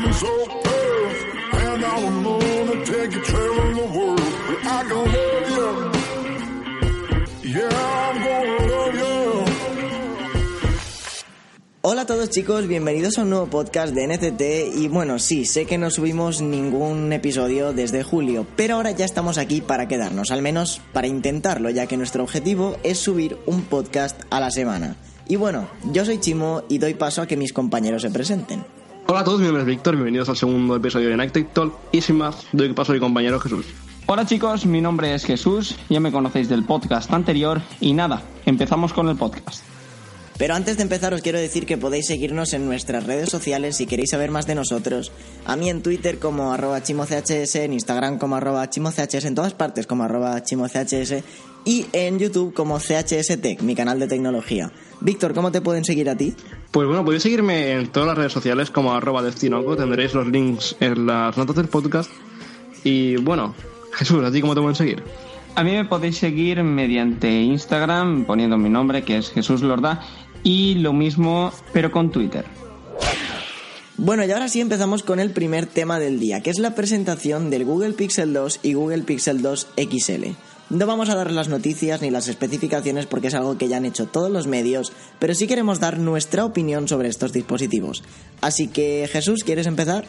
And wanna take the world. I. Yeah, gonna. Hola a todos chicos, bienvenidos a un nuevo podcast de NCT y bueno, sí, sé que no subimos ningún episodio desde julio, pero ahora ya estamos aquí para quedarnos, al menos para intentarlo, ya que nuestro objetivo es subir un podcast a la semana. Y bueno, yo soy Chimo y doy paso a que mis compañeros se presenten. Hola a todos, mi nombre es Víctor, bienvenidos al segundo episodio de Night Talk y sin más, doy paso a mi compañero Jesús. Hola chicos, mi nombre es Jesús, ya me conocéis del podcast anterior y nada, empezamos con el podcast. Pero antes de empezar os quiero decir que podéis seguirnos en nuestras redes sociales si queréis saber más de nosotros. A mí en Twitter como arroba chimochs, en Instagram como arroba chimochs, en todas partes como arroba chimochs y en YouTube como CHS Tech, mi canal de tecnología. Víctor, ¿cómo te pueden seguir a ti? Pues bueno, podéis seguirme en todas las redes sociales como arroba destinoco, tendréis los links en las notas del podcast. Y bueno, Jesús, ¿a ti cómo te pueden seguir? A mí me podéis seguir mediante Instagram poniendo mi nombre que es Jesús Lorda y lo mismo pero con Twitter. Bueno, y ahora sí empezamos con el primer tema del día, que es la presentación del Google Pixel 2 y Google Pixel 2 XL. No vamos a dar las noticias ni las especificaciones porque es algo que ya han hecho todos los medios, pero sí queremos dar nuestra opinión sobre estos dispositivos. Así que, Jesús, ¿quieres empezar?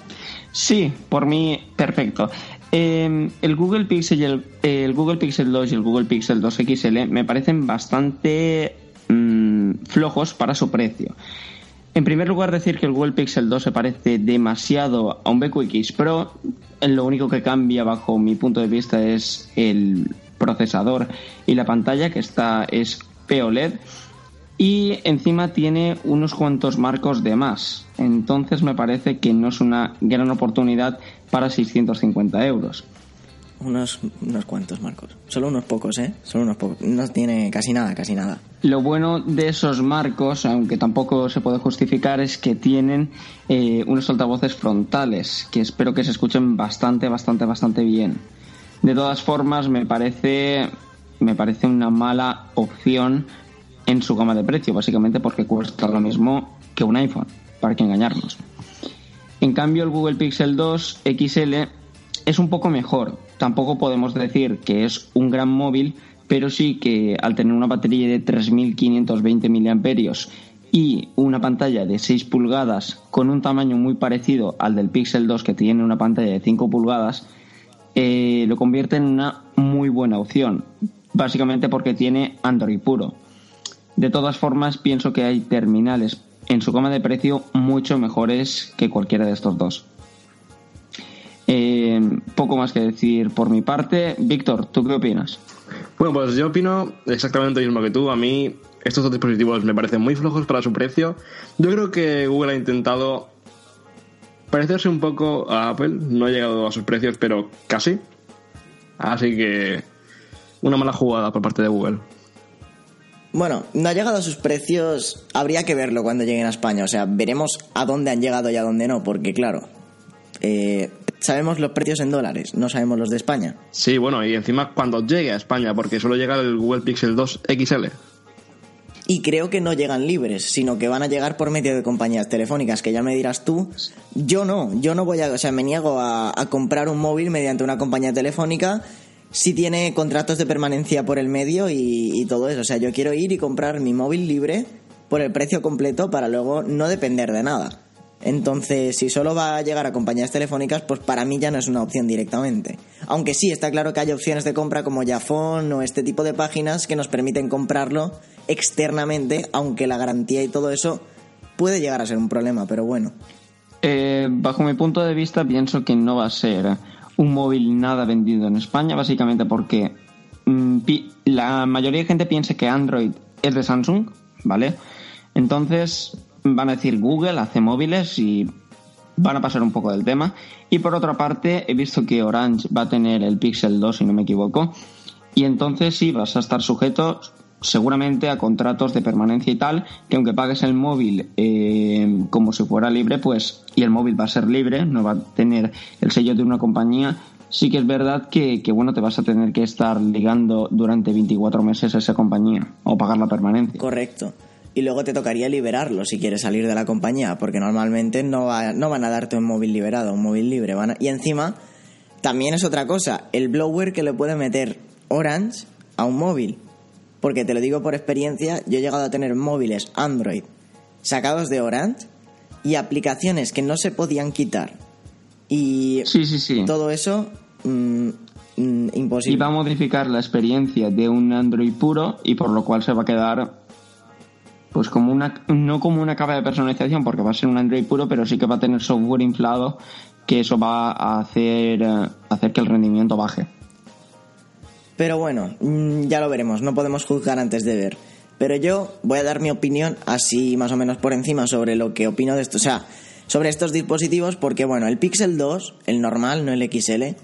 Sí, por mí, perfecto. Eh, el Google Pixel el Google Pixel 2 y el Google Pixel 2 XL me parecen bastante mm, flojos para su precio. En primer lugar, decir que el Google Pixel 2 se parece demasiado a un BQX Pro. Lo único que cambia, bajo mi punto de vista, es el procesador y la pantalla, que está es POLED. Y encima tiene unos cuantos marcos de más. Entonces me parece que no es una gran oportunidad para 650 euros. Unos, unos cuantos marcos. Solo unos pocos, ¿eh? Solo unos pocos. No tiene casi nada, casi nada. Lo bueno de esos marcos, aunque tampoco se puede justificar, es que tienen eh, unos altavoces frontales, que espero que se escuchen bastante, bastante, bastante bien. De todas formas, me parece, me parece una mala opción en su gama de precio, básicamente porque cuesta lo mismo que un iPhone, para que engañarnos. En cambio, el Google Pixel 2 XL es un poco mejor. Tampoco podemos decir que es un gran móvil, pero sí que al tener una batería de 3520 mAh y una pantalla de 6 pulgadas con un tamaño muy parecido al del Pixel 2 que tiene una pantalla de 5 pulgadas, eh, lo convierte en una muy buena opción, básicamente porque tiene Android puro. De todas formas, pienso que hay terminales en su gama de precio mucho mejores que cualquiera de estos dos. Eh, poco más que decir por mi parte. Víctor, ¿tú qué opinas? Bueno, pues yo opino exactamente lo mismo que tú. A mí estos dos dispositivos me parecen muy flojos para su precio. Yo creo que Google ha intentado parecerse un poco a Apple. No ha llegado a sus precios, pero casi. Así que una mala jugada por parte de Google. Bueno, no ha llegado a sus precios, habría que verlo cuando lleguen a España. O sea, veremos a dónde han llegado y a dónde no, porque claro, eh, sabemos los precios en dólares, no sabemos los de España. Sí, bueno, y encima cuando llegue a España, porque solo llega el Google Pixel 2 XL. Y creo que no llegan libres, sino que van a llegar por medio de compañías telefónicas, que ya me dirás tú. Yo no, yo no voy a, o sea, me niego a, comprar un móvil mediante una compañía telefónica si tiene contratos de permanencia por el medio y, y, todo eso. O sea, yo quiero ir y comprar mi móvil libre por el precio completo para luego no depender de nada. Entonces, si solo va a llegar a compañías telefónicas, pues para mí ya no es una opción directamente. Aunque sí, está claro que hay opciones de compra como Yafón o este tipo de páginas que nos permiten comprarlo externamente, aunque la garantía y todo eso puede llegar a ser un problema, pero bueno. Eh, bajo mi punto de vista, pienso que no va a ser un móvil nada vendido en España, básicamente porque mmm, la mayoría de gente piensa que Android es de Samsung, ¿vale? Entonces van a decir Google hace móviles y van a pasar un poco del tema. Y por otra parte, he visto que Orange va a tener el Pixel 2, si no me equivoco. Y entonces sí, vas a estar sujeto seguramente a contratos de permanencia y tal, que aunque pagues el móvil eh, como si fuera libre, pues, y el móvil va a ser libre, no va a tener el sello de una compañía, sí que es verdad que, que, bueno, te vas a tener que estar ligando durante 24 meses a esa compañía o pagar la permanencia. Correcto. Y luego te tocaría liberarlo si quieres salir de la compañía, porque normalmente no, va- no van a darte un móvil liberado, un móvil libre. Van a- y encima, también es otra cosa, el blower que le puede meter Orange a un móvil. Porque te lo digo por experiencia, yo he llegado a tener móviles Android sacados de Orange y aplicaciones que no se podían quitar. Y Sí, sí, sí. todo eso, mm, mm, imposible. Y va a modificar la experiencia de un Android puro y por lo cual se va a quedar pues como una no como una capa de personalización porque va a ser un Android puro pero sí que va a tener software inflado que eso va a hacer eh, hacer que el rendimiento baje Pero bueno, mm, ya lo veremos, no podemos juzgar antes de ver. Pero yo voy a dar mi opinión así más o menos por encima sobre lo que opino de esto, o sea, sobre estos dispositivos, porque bueno, el Pixel 2, el normal, no el XL,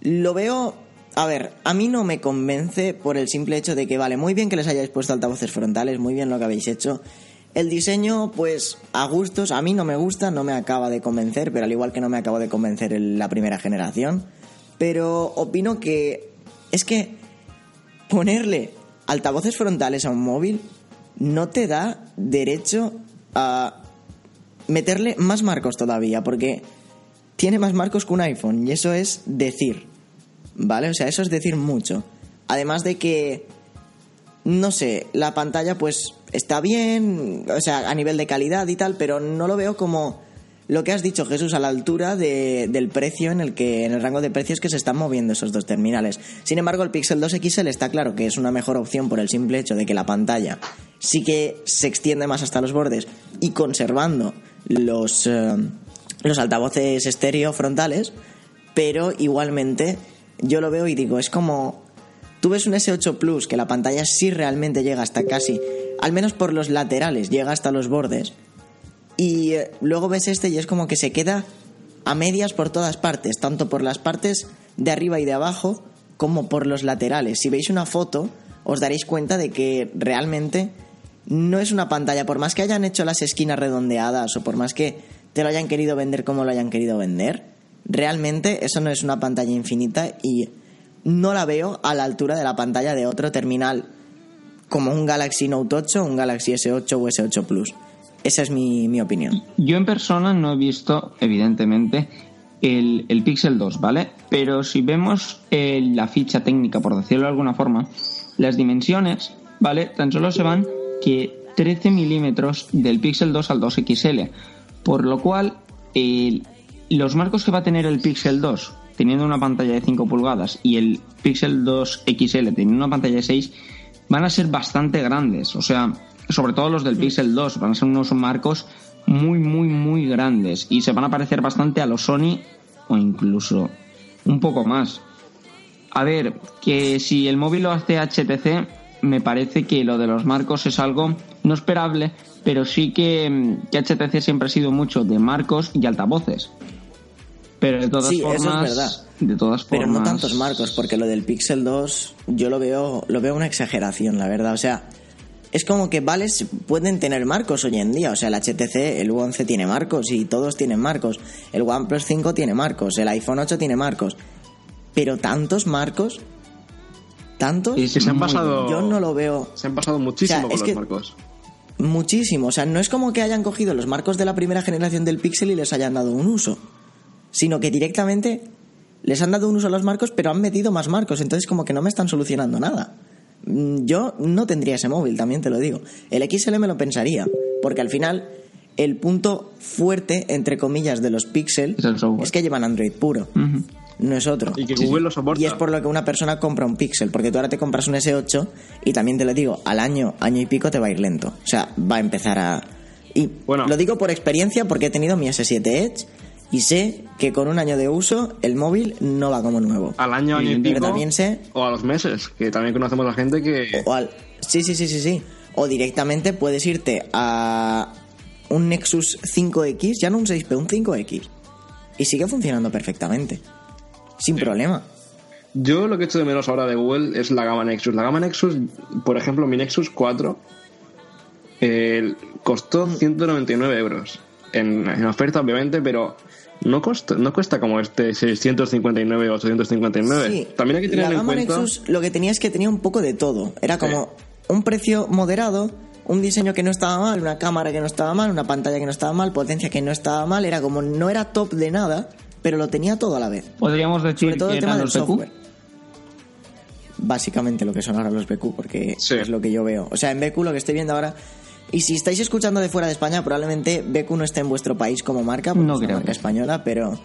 lo veo, a ver, a mí no me convence por el simple hecho de que vale, muy bien que les hayáis puesto altavoces frontales, muy bien lo que habéis hecho. El diseño, pues a gustos, a mí no me gusta, no me acaba de convencer, pero al igual que no me acabo de convencer en la primera generación. Pero opino que es que ponerle altavoces frontales a un móvil no te da derecho a meterle más marcos todavía, porque tiene más marcos que un iPhone y eso es decir, ¿vale? O sea, eso es decir mucho. Además de que, no sé, la pantalla pues está bien, o sea, a nivel de calidad y tal, pero no lo veo como lo que has dicho Jesús a la altura de- del precio en el que en el rango de precios que se están moviendo esos dos terminales. Sin embargo, el Pixel 2 XL está claro que es una mejor opción por el simple hecho de que la pantalla sí que se extiende más hasta los bordes y conservando los eh, los altavoces estéreo frontales, pero igualmente yo lo veo y digo, es como tú ves un S8 Plus que la pantalla sí realmente llega hasta casi, al menos por los laterales, llega hasta los bordes. Y eh, luego ves este y es como que se queda a medias por todas partes, tanto por las partes de arriba y de abajo como por los laterales. Si veis una foto, os daréis cuenta de que realmente no es una pantalla, por más que hayan hecho las esquinas redondeadas o por más que te lo hayan querido vender como lo hayan querido vender, realmente eso no es una pantalla infinita y no la veo a la altura de la pantalla de otro terminal como un Galaxy Note 8, un Galaxy S8 o S8 Plus. Esa es mi, mi opinión. Yo en persona no he visto, evidentemente, el, el Pixel 2, ¿vale? Pero si vemos eh, la ficha técnica, por decirlo de alguna forma, las dimensiones, ¿vale? Tan solo se van que 13 milímetros del Pixel 2 al 2 XL. Por lo cual, el- los marcos que va a tener el Pixel 2, teniendo una pantalla de 5 pulgadas, y el Pixel 2 XL, teniendo una pantalla de 6, van a ser bastante grandes. O sea, sobre todo los del Pixel 2, van a ser unos marcos muy, muy, muy grandes. Y se van a parecer bastante a los Sony o incluso un poco más. A ver, que si el móvil lo hace HTC, me parece que lo de los marcos es algo no esperable, pero sí que, que HTC siempre ha sido mucho de marcos y altavoces. Pero de todas Sí, eso es verdad. de todas Pero formas, no tantos marcos, porque lo del Pixel 2 yo lo veo, lo veo una exageración, la verdad. O sea, es como que vales pueden tener marcos hoy en día. O sea, el HTC, el U11 tiene marcos y todos tienen marcos. El OnePlus 5 tiene marcos, el iPhone 8 tiene marcos. Pero tantos marcos, tantos, Es Que se han pasado. yo no lo veo. Se han pasado muchísimo O sea, con es los que- marcos. Muchísimo. O sea, no es como que hayan cogido los marcos de la primera generación del Pixel y les hayan dado un uso. Sino que directamente les han dado un uso a los marcos, pero han metido más marcos. Entonces, como que no me están solucionando nada. Mm, Yo no tendría ese móvil, también te lo digo. El XL me lo pensaría. Porque al final, el punto fuerte, entre comillas, de los Pixel Es que llevan Android puro. No es otro. Y que Google sí. lo soporta. Y es por lo que una persona compra un Pixel, porque tú ahora te compras un S8 y también te lo digo, al año, año y pico te va a ir lento. O sea, va a empezar a... Y Bueno. lo digo por experiencia porque he tenido mi S7 Edge y sé que con un año de uso el móvil no va como nuevo. Al año, año y pico. también sé... O a los meses, que también conocemos a gente que. O al... Sí, sí, sí, sí, sí. O directamente puedes irte a un Nexus 5X, ya no un 6P, un 5X. Y sigue funcionando perfectamente. Sin problema. Yo lo que echo de menos ahora de Google es la gama Nexus. La gama Nexus, por ejemplo, mi Nexus 4 eh, costó Mm. 199 euros. En, en oferta, obviamente, pero no, costa, no cuesta como este 659 o 859. Sí, También hay que tener la en gama cuenta. Nexus lo que tenía es que tenía un poco de todo. Era como un precio moderado, un diseño que no estaba mal, una cámara que no estaba mal, una pantalla que no estaba mal, potencia que no estaba mal, era como no era top de nada, pero lo tenía todo a la vez. Podríamos decir Sobre todo que el tema del software. Básicamente lo que son ahora los BQ, porque Sí. es lo que yo veo. O sea, en BQ lo que estoy viendo ahora. Y si estáis escuchando de fuera de España, probablemente BQ no esté en vuestro país como marca, porque No es una creo marca que- española, pero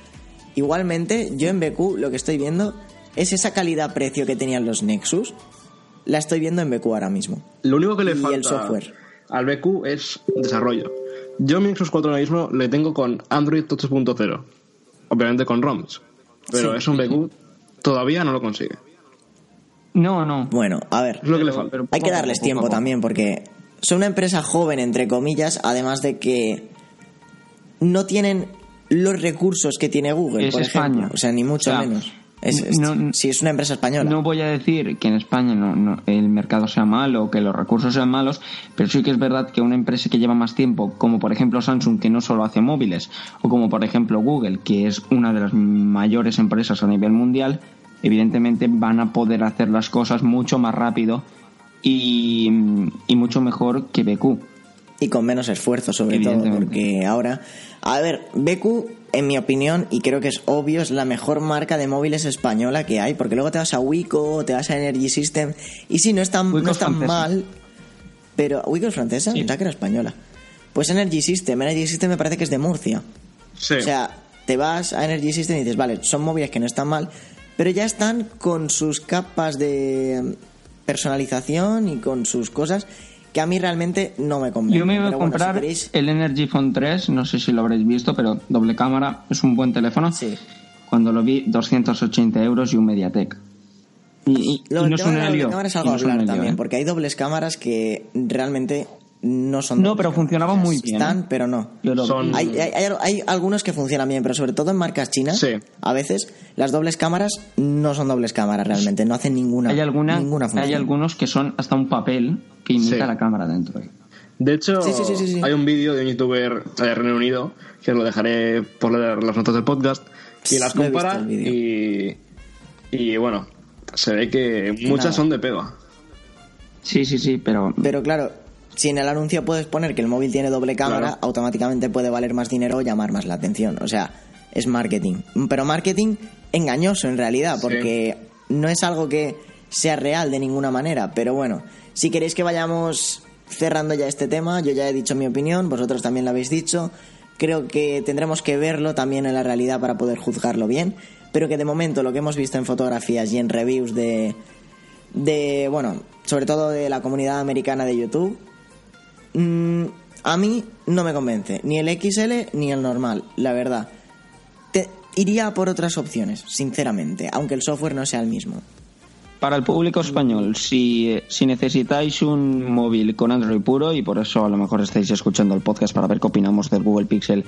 igualmente yo en BQ lo que estoy viendo es esa calidad-precio que tenían los Nexus. La estoy viendo en BQ ahora mismo. Lo único que le Y falta el software. al BQ es desarrollo. Yo mi Nexus 4 ahora mismo le tengo con Android 8.0. Obviamente con ROMs. Pero Sí. es un BQ, todavía no lo consigue. No, no. Bueno, a ver. Es lo que le Pero- falta. pero Hay que darles tiempo también porque son una empresa joven, entre comillas, además de que no tienen los recursos que tiene Google, Es por ejemplo. España. O sea, ni mucho O sea, menos. Es, es- no- si es una empresa española. No voy a decir que en España no, no- el mercado sea malo o que los recursos sean malos, pero sí que es verdad que una empresa que lleva más tiempo, como por ejemplo Samsung, que no solo hace móviles, o como por ejemplo Google, que es una de las mayores empresas a nivel mundial, evidentemente van a poder hacer las cosas mucho más rápido y, y mucho mejor que BQ. Y con menos esfuerzo, sobre todo, porque ahora... A ver, BQ, en mi opinión, y creo que es obvio, es la mejor marca de móviles española que hay, porque luego te vas a Wico, te vas a Energy System, y sí, no es tan, Wico no es tan mal, pero... ¿Wico es francesa? Sí. Que era española. Pues Energy System, Energy System me parece que es de Murcia. Sí. O sea, te vas a Energy System y dices, vale, son móviles que no están mal, pero ya están con sus capas de personalización y con sus cosas que a mí realmente no me convencen. Yo me voy a bueno, comprar si queréis- el Energy Phone 3, no sé si lo habréis visto, pero doble cámara, es un buen teléfono. Sí. Cuando lo vi, 280 euros y un Mediatek. Y, y- Lo y no es un helio. cámara es algo no hablar también, ¿eh? porque hay dobles cámaras que realmente no son No, dobles pero cámaras. funcionaban muy bien, Están, ¿eh? pero no. Son-. Hay, hay, hay- hay algunos que funcionan bien, pero sobre todo en marcas chinas, Sí. a veces las dobles cámaras no son dobles cámaras realmente, no hacen ninguna, hay, alguna, ninguna función. hay algunos que son hasta un papel que imita Sí. la cámara dentro. De hecho, Sí, sí, sí, sí, sí. hay un vídeo de un youtuber de Reino Unido que os lo dejaré por leer las notas del podcast y las compara y, y bueno, se ve que muchas nada. son de pega. Sí, sí, sí, pero Pero claro, si en el anuncio puedes poner que el móvil tiene doble cámara, Claro. automáticamente puede valer más dinero o llamar más la atención. O sea, es marketing. Pero marketing engañoso en realidad, Sí. porque no es algo que sea real de ninguna manera. Pero bueno, si queréis que vayamos cerrando ya este tema, yo ya he dicho mi opinión, vosotros también lo habéis dicho. Creo que tendremos que verlo también en la realidad para poder juzgarlo bien. Pero que de momento lo que hemos visto en fotografías y en reviews de, de bueno, sobre todo de la comunidad americana de YouTube, mm, a mí no me convence, ni el XL ni el normal, la verdad. Te, iría por otras opciones, sinceramente, aunque el software no sea el mismo. para el público español, si, si necesitáis un móvil con Android puro, y por eso a lo mejor estáis escuchando el podcast para ver qué opinamos del Google Pixel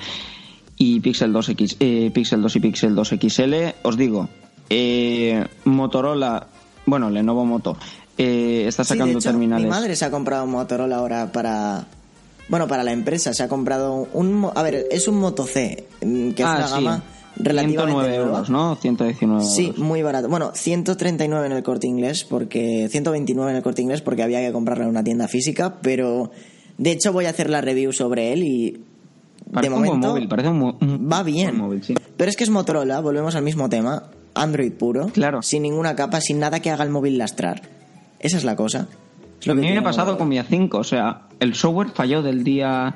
y Pixel 2X, eh, Pixel 2 y Pixel 2 XL, os digo, eh, Motorola, bueno, Lenovo Moto, eh, está Sí, de sacando hecho, terminales. Mi madre se ha comprado un Motorola ahora para. Bueno, para la empresa. Se ha comprado un. A ver, es un Moto C, mm, que Ah, es una sí. gama relativamente 109 nueva. euros, ¿no? 119 euros. Sí, muy barato. Bueno, 139 en el corte inglés, porque 129 en el corte inglés porque había que comprarlo en una tienda física, pero de hecho voy a hacer la review sobre él y Parece de un buen momento móvil, parece un, un va bien. buen móvil, sí. Pero es que es Motorola, volvemos al mismo tema, Android puro, Claro. sin ninguna capa, sin nada que haga el móvil lastrar. Esa es la cosa. Es lo A que mí me tiene ha pasado con mi A5, o sea, el software falló del día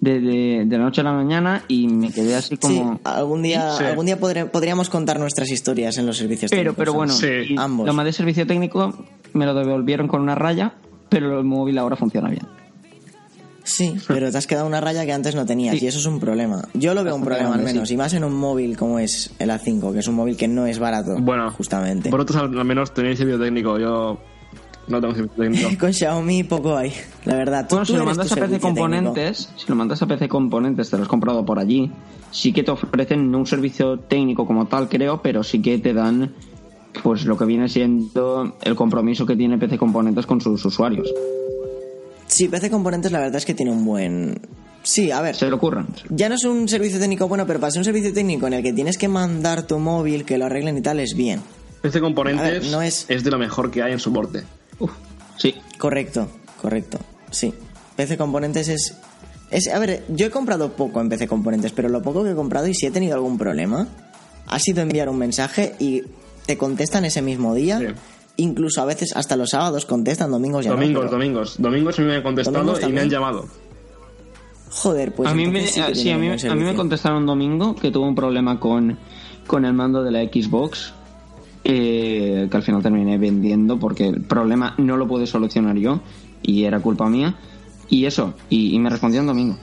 de, de, de la noche a la mañana y me quedé así Sí, como... algún día, Sí. algún día podré- podríamos contar nuestras historias en los servicios Pero, técnicos, pero bueno. Sí. y ambos. lo más de servicio técnico me lo devolvieron con una raya, pero el móvil ahora funciona bien. Sí, pero te has quedado una raya que antes no tenías Sí. y eso es un problema. Yo lo veo un problema al menos, sí. y más en un móvil como es el A5, que es un móvil que no es barato. Bueno, justamente. Vosotros al menos tenéis servicio técnico, yo no tengo técnico. Con Xiaomi poco hay, la verdad. Bueno, si lo mandas a PC técnico. Componentes, si lo mandas a PC Componentes, te lo has comprado por allí, sí que te ofrecen no un servicio técnico como tal, creo, pero sí que te dan pues lo que viene siendo el compromiso que tiene PC Componentes con sus usuarios. Sí, PC Componentes la verdad es que tiene un buen... Sí, a ver, Se lo ocurran. ya no es un servicio técnico bueno, pero para ser un servicio técnico en el que tienes que mandar tu móvil, que lo arreglen y tal, es bien. Este A componentes ver, no es- es de lo mejor que hay en soporte. Uf, sí. Correcto, correcto, sí. PC Componentes es, es... A ver, yo he comprado poco en PC Componentes, pero lo poco que he comprado y si he tenido algún problema, ha sido enviar un mensaje y te contestan ese mismo día. Sí. Incluso a veces hasta los sábados contestan, domingos ya no, Domingos, pero- domingos. Domingos a mí me han contestado y me han llamado. Joder, pues a mí me, sí tienen a mí, a mí me contestaron un domingo que tuvo un problema con, con el mando de la Xbox eh, que al final terminé vendiendo porque el problema no lo pude solucionar yo y era culpa mía y eso y, y me respondió un domingo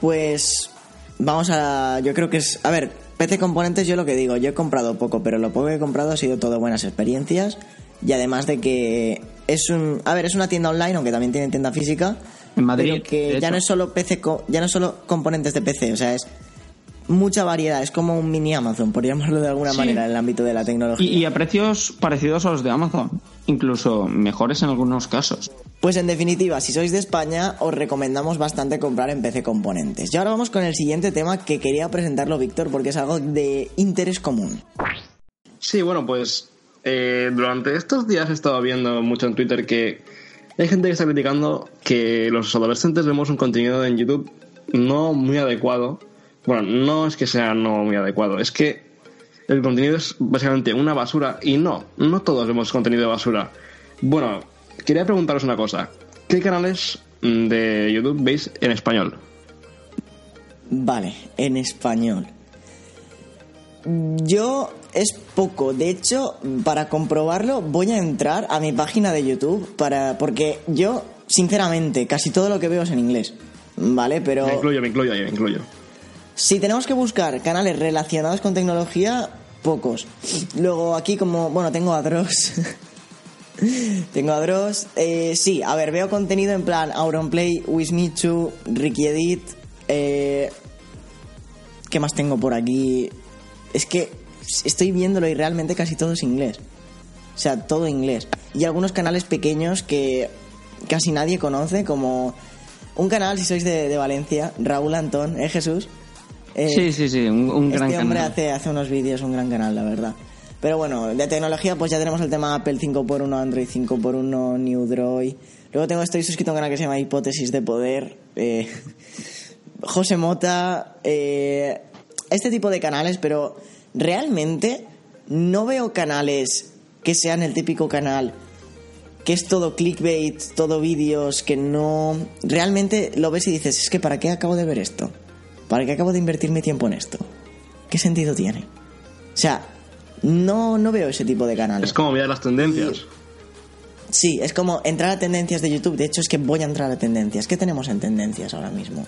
Pues vamos a. Yo creo que es. A ver, PC Componentes, yo lo que digo, yo he comprado poco, pero lo poco que he comprado ha sido todo buenas experiencias. Y además de que es un. A ver, es una tienda online, aunque también tiene tienda física. En Madrid, Pero que ya hecho. no es solo PC, ya no es solo componentes de PC, o sea, es mucha variedad, es como un mini Amazon, por llamarlo de alguna Sí. manera, en el ámbito de la tecnología. y, y a precios parecidos a los de Amazon incluso mejores en algunos casos Pues en definitiva, si sois de España, os recomendamos bastante comprar en PC Componentes. Y ahora vamos con el siguiente tema que quería presentarlo Víctor porque es algo de interés común. Sí, bueno, pues eh, durante estos días he estado viendo mucho en Twitter que hay gente que está criticando que los adolescentes vemos un contenido en YouTube no muy adecuado. Bueno, no es que sea no muy adecuado, es que el contenido es básicamente una basura y no, no todos vemos contenido de basura. Bueno, quería preguntaros una cosa. ¿Qué canales mm, de YouTube veis en español? Vale, en español. Yo es poco, de hecho, para comprobarlo voy a entrar a mi página de YouTube para porque yo sinceramente casi todo lo que veo es en inglés. ¿Vale? Pero Me incluyo, me incluyo me incluyo. Si tenemos que buscar canales relacionados con tecnología, pocos. Luego aquí como, bueno, tengo a Dross. tengo a Dross. Eh, sí, a ver, veo contenido en plan Auronplay, Wismichu, Ricky Edit. Eh, ¿Qué más tengo por aquí? Es que estoy viéndolo y realmente casi todo es inglés. O sea, todo inglés. Y algunos canales pequeños que casi nadie conoce, como un canal, si sois de, Valencia, Raúl Antón, ¿eh, Jesús? Eh, sí sí sí un, un este gran hombre canal hace, hace unos vídeos, un gran canal, la verdad. Pero bueno, de tecnología, pues ya tenemos el tema Apple 5x1, Android 5x1, New Droid. Luego tengo, estoy suscrito a un canal que se llama Hipótesis de Poder. eh, José Mota. eh, este tipo de canales, pero realmente no veo canales que sean el típico canal que es todo clickbait, todo vídeos que no... Realmente lo ves y dices, es que ¿para qué acabo de ver esto? ¿Para qué acabo de invertir mi tiempo en esto? ¿Qué sentido tiene? O sea, no, no veo ese tipo de canales. Es como mirar las tendencias. Sí, es como entrar a tendencias de YouTube. De hecho, es que voy a entrar a tendencias. ¿Qué tenemos en tendencias ahora mismo?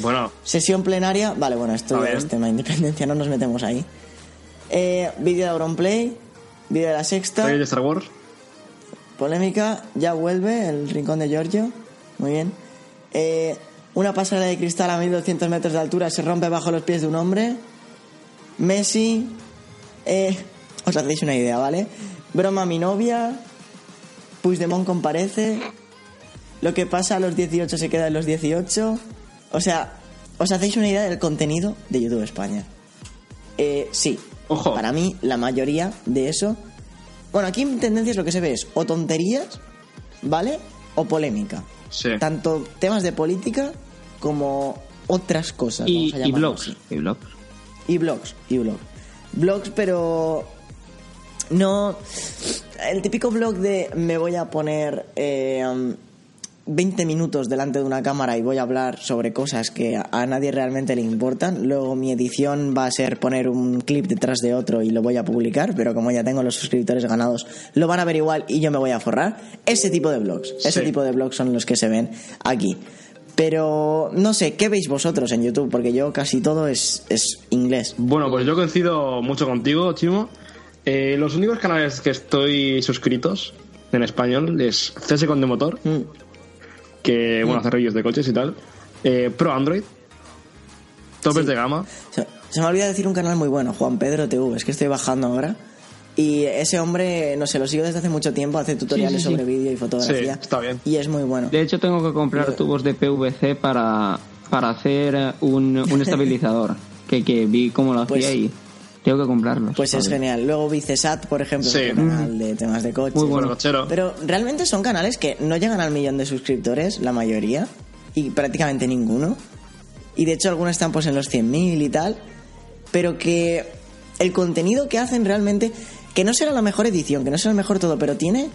Bueno, Sesión plenaria. Vale, bueno, esto es tema de independencia, no nos metemos ahí. Eh, vídeo de Auronplay. Vídeo de la sexta. ¿sabéis de Star Wars? Polémica, ya vuelve el rincón de Giorgio. Muy bien. Eh, una pasarela de cristal a 1200 metros de altura se rompe bajo los pies de un hombre. Messi. Eh, os hacéis una idea, ¿vale? Broma mi novia. Puigdemont comparece. Lo que pasa a los 18 se queda en los 18. O sea, os hacéis una idea del contenido de YouTube España. Eh, sí. Ojo. Para mí, la mayoría de eso. Bueno, aquí en tendencias lo que se ve es o tonterías, ¿vale? O polémica. Sí. Tanto temas de política como otras cosas. y, vamos a y blogs así. y blogs Y blogs, y blogs. Blogs, pero. No. El típico blog de me voy a poner eh, um, 20 minutos delante de una cámara y voy a hablar sobre cosas que a, a nadie realmente le importan. Luego mi edición va a ser poner un clip detrás de otro y lo voy a publicar, pero como ya tengo los suscriptores ganados, lo van a ver igual y yo me voy a forrar. Ese tipo de blogs. Ese Sí. tipo de blogs son los que se ven aquí. Pero no sé, ¿qué veis vosotros en YouTube? Porque yo casi todo es, es inglés. Bueno, pues yo coincido mucho contigo, Chimo. Eh, los únicos canales que estoy suscritos en español es CS con de motor, Mm. que bueno, hace reviews de coches y tal. Eh, Pro Android. Topes Sí. de gama. Se, se me olvida decir un canal muy bueno, Juan Pedro TV, es que estoy bajando ahora. Y ese hombre, no sé, lo sigo desde hace mucho tiempo, hace tutoriales Sí, sí, sí. sobre vídeo y fotografía. Sí, está bien. Y es muy bueno. De hecho, tengo que comprar Yo- tubos de PVC para, para hacer un, un estabilizador. que, que vi cómo lo hacía Pues- y Tengo que comprarlos. Pues es genial. Luego Vicesat, por ejemplo, Sí. es un canal de temas de coches. Muy bueno. Cochero. Pero realmente son canales que no llegan al millón de suscriptores, la mayoría, y prácticamente ninguno. Y de hecho algunos están pues en los 100.000 y tal, pero que el contenido que hacen realmente, que no será la mejor edición, que no será el mejor todo, pero tiene,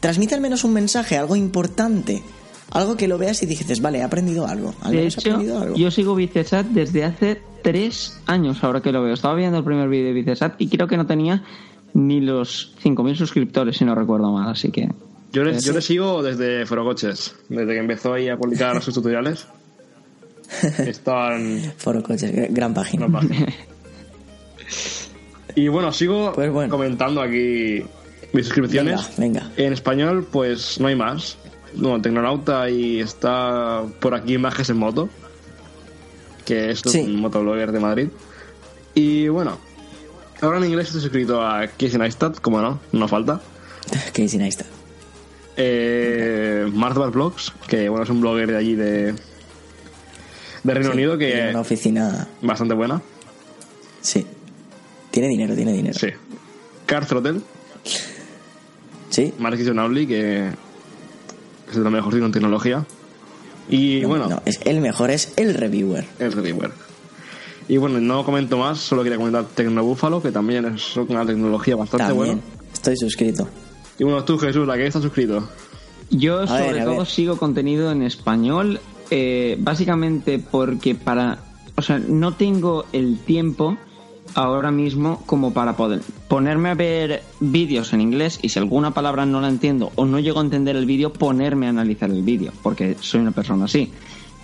transmite al menos un mensaje, algo importante, algo que lo veas y dices, vale, he aprendido algo, al De hecho, aprendido algo. yo sigo Vicesat desde hace tres años, ahora que lo veo. Estaba viendo el primer vídeo de Vicesat y creo que no tenía ni los 5.000 suscriptores, si no recuerdo mal, así que... Yo le, yo le sigo desde Forocoches, desde que empezó ahí a publicar sus tutoriales. Estaban Foro Coches, gr- gran página. una página. Y bueno, sigo Pues bueno. comentando aquí mis suscripciones. Venga, venga. En español, pues no hay más. No, Tecnonauta y está por aquí Majes en Moto, que es Sí. un motoblogger de Madrid. Y bueno, ahora en inglés estoy suscrito a Casey Neistat, como no, no falta. Casey Neistat. Eh, Blogs, que bueno, es un blogger de allí de, de Reino Unido, que una oficina... bastante buena. Sí. Tiene dinero, tiene dinero. Sí. Car Throttle, Sí. Marquis Only, que es lo mejor en tecnología. Y No, bueno, no, es el mejor es el reviewer. el reviewer. Y bueno, no comento más, solo quería comentar Tecnobúfalo, que también es una tecnología bastante También. buena. Estoy suscrito. Y bueno, tú, Jesús, ¿a qué estás suscrito? Yo sobre ver, todo ver. sigo contenido en español, eh, básicamente porque para, o sea, no tengo el tiempo ahora mismo como para poder ponerme a ver vídeos en inglés y si alguna palabra no la entiendo o no llego a entender el vídeo, ponerme a analizar el vídeo, porque soy una persona así.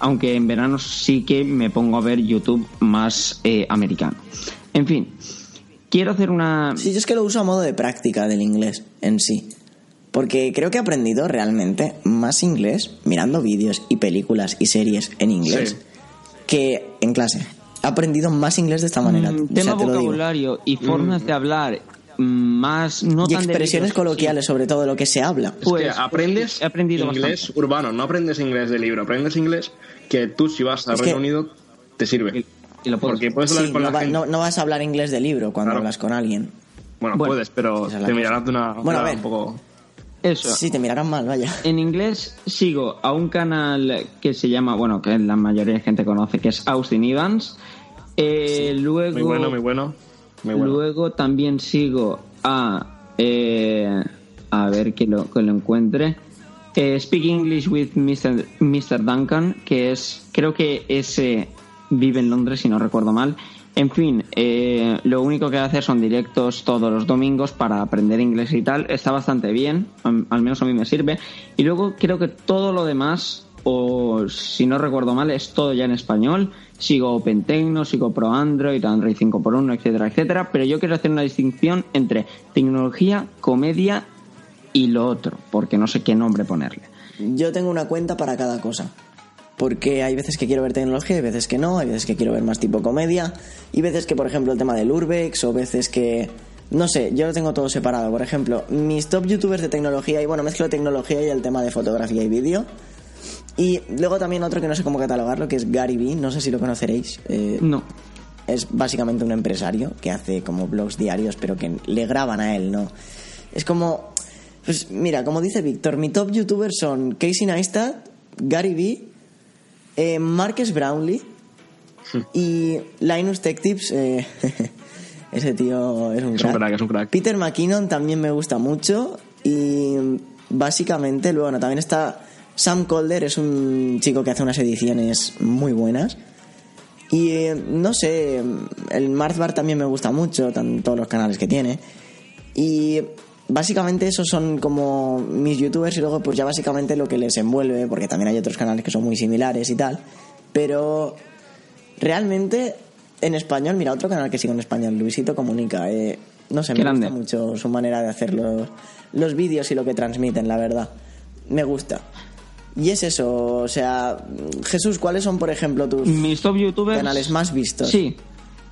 Aunque en verano sí que me pongo a ver YouTube más eh, americano. En fin, quiero hacer una... Sí, yo es que lo uso a modo de práctica del inglés en sí. Porque creo que he aprendido realmente más inglés mirando vídeos y películas y series en inglés Sí. que en clase. He aprendido más inglés de esta manera. Mm, o tema te vocabulario y formas de hablar mm, más no Y tan de expresiones coloquiales sobre todo de lo que se habla. Pues, es que aprendes he aprendido inglés bastante. urbano, no aprendes inglés de libro, aprendes inglés que tú si vas a Es Reino que- Unido te sirve. Y- y lo puedo Porque puedes hablar Sí, con no, la va- gente. no- no vas a hablar inglés de libro cuando Claro. hablas con alguien. Bueno, Bueno, puedes, pero te cosa. mirarán de una Bueno, a manera ver. un poco... Eso. Sí, te mirarán mal, vaya. En inglés sigo a un canal que se llama, bueno, que la mayoría de gente conoce, que es Austin Evans. Eh, luego, Muy bueno, muy bueno. Muy bueno. luego también sigo a, eh, a ver que lo, que lo encuentre. Eh, Speak English with Mr. Mr. Duncan, que es, creo que ese vive en Londres, si no recuerdo mal. En fin, eh, lo único que hace son directos todos los domingos para aprender inglés y tal. Está bastante bien, al menos a mí me sirve. Y luego creo que todo lo demás, o si no recuerdo mal, es todo ya en español. Sigo OpenTecno, sigo Pro Android, Android 5x1, etcétera, etcétera. Pero yo quiero hacer una distinción entre tecnología, comedia y lo otro, porque no sé qué nombre ponerle. Yo tengo una cuenta para cada cosa. Porque hay veces que quiero ver tecnología, hay veces que no, hay veces que quiero ver más tipo comedia, y veces que, por ejemplo, el tema del Urbex, o veces que. No sé, yo lo tengo todo separado. Por ejemplo, mis top youtubers de tecnología, y bueno, mezclo tecnología y el tema de fotografía y vídeo. Y luego también otro que no sé cómo catalogarlo, que es Gary Vee, no sé si lo conoceréis. Eh, No. es básicamente un empresario que hace como blogs diarios, pero que le graban a él, ¿no? Es como. Pues mira, como dice Víctor, mi top youtubers son Casey Neistat, Gary Vee, eh, Marques Brownlee y Linus Tech Tips. eh, ese tío es un Es un crack. es un crack. Peter McKinnon también me gusta mucho y básicamente luego bueno, también está Sam Calder, es un chico que hace unas ediciones muy buenas. Y eh, no sé, el Mars Bar también me gusta mucho, tan- todos los canales que tiene. Y básicamente esos son como mis youtubers y luego pues ya básicamente lo que les envuelve, porque también hay otros canales que son muy similares y tal. Pero realmente en español, mira, otro canal que sigo en español, Luisito Comunica. eh, no sé, me Grande. gusta mucho su manera de hacer los, los vídeos y lo que transmiten, la verdad. Me gusta. Y es eso, o sea, Jesús, ¿cuáles son, por ejemplo, tus Mis top youtubers. canales más vistos? Sí.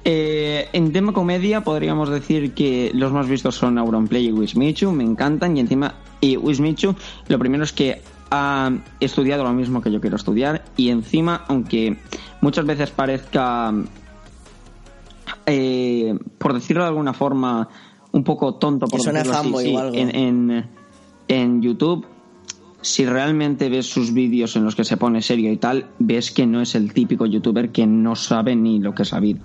Eh, en tema comedia podríamos decir que los más vistos son Auronplay y Wismichu, me encantan y encima y Wismichu lo primero es que ha estudiado lo mismo que yo quiero estudiar y encima aunque muchas veces parezca eh, por decirlo de alguna forma, un poco tonto, por decirlo así, sí. En, en, en YouTube, si realmente ves sus vídeos en los que se pone serio y tal, ves que no es el típico youtuber que no sabe ni lo que es la vida.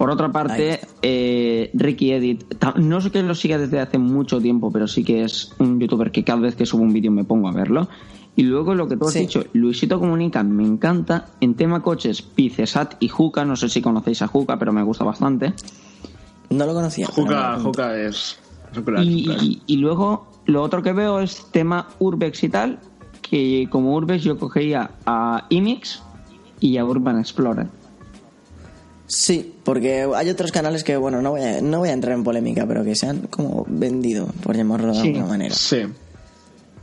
Por otra parte, eh, Ricky Edit, no sé que lo siga desde hace mucho tiempo, pero sí que es un youtuber que cada vez que subo un vídeo me pongo a verlo. Y luego lo que tú has Sí. dicho, Luisito Comunica, me encanta. En tema coches, Picesat y Juca, no sé si conocéis a Juca, pero me gusta bastante. No lo conocía. Juca. Juca es. es un crack, Y, un crack. y- y luego lo otro que veo es tema Urbex y tal, que como Urbex yo cogería a Imix y a Urban Explorer. Sí, porque hay otros canales que, bueno, no voy a, no voy a entrar en polémica, pero que se han como vendido, por llamarlo de Sí. alguna manera. Sí.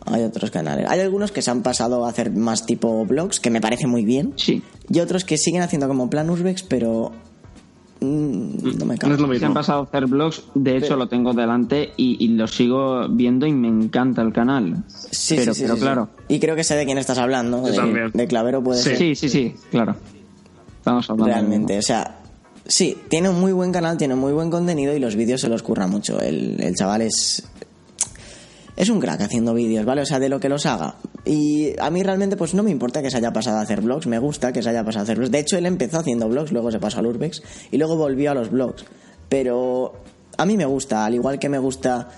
Hay otros canales. Hay algunos que se han pasado a hacer más tipo blogs, que me parece muy bien. Sí. Y otros que siguen haciendo como plan Urbex, pero mm, no me No es lo Se han pasado a hacer blogs, de hecho lo tengo delante y, y lo sigo viendo y me encanta el canal. Sí, pero sí, sí, pero sí, claro. sí. Y creo que sé de quién estás hablando. Yo De, también. de Clavero puede Sí. ser. Sí, sí, sí, claro. Estamos hablando de- Realmente, o sea, sí, tiene un muy buen canal, tiene muy buen contenido y los vídeos se los curra mucho. El, el chaval es. Es un crack haciendo vídeos, ¿vale? O sea, de lo que los haga. Y a mí realmente, pues no me importa que se haya pasado a hacer vlogs, me gusta que se haya pasado a hacer vlogs. De hecho, él empezó haciendo vlogs, luego se pasó al Urbex y luego volvió a los vlogs. Pero a mí me gusta, al igual que me gusta,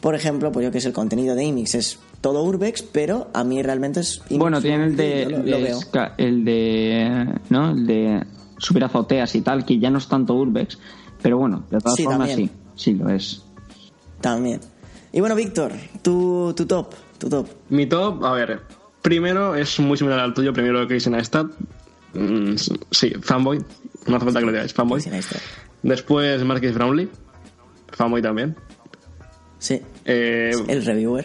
por ejemplo, pues yo que sé, el contenido de Imix es todo Urbex, pero a mí realmente es. Imix Bueno, tiene el de, yo lo- veo. El de ¿no? el de subir azoteas y tal, que ya no es tanto urbex, pero bueno, de todas Sí, formas también. sí, sí lo es. También. Y bueno, Víctor, tu, tu top, tu top. Mi top, a ver. Primero es muy similar al tuyo. Primero Casey Neistat. Mm, sí, fanboy. No hace falta que lo digáis, fanboy. Después Marcus Brownlee. Fanboy también. Sí, Eh, el reviewer.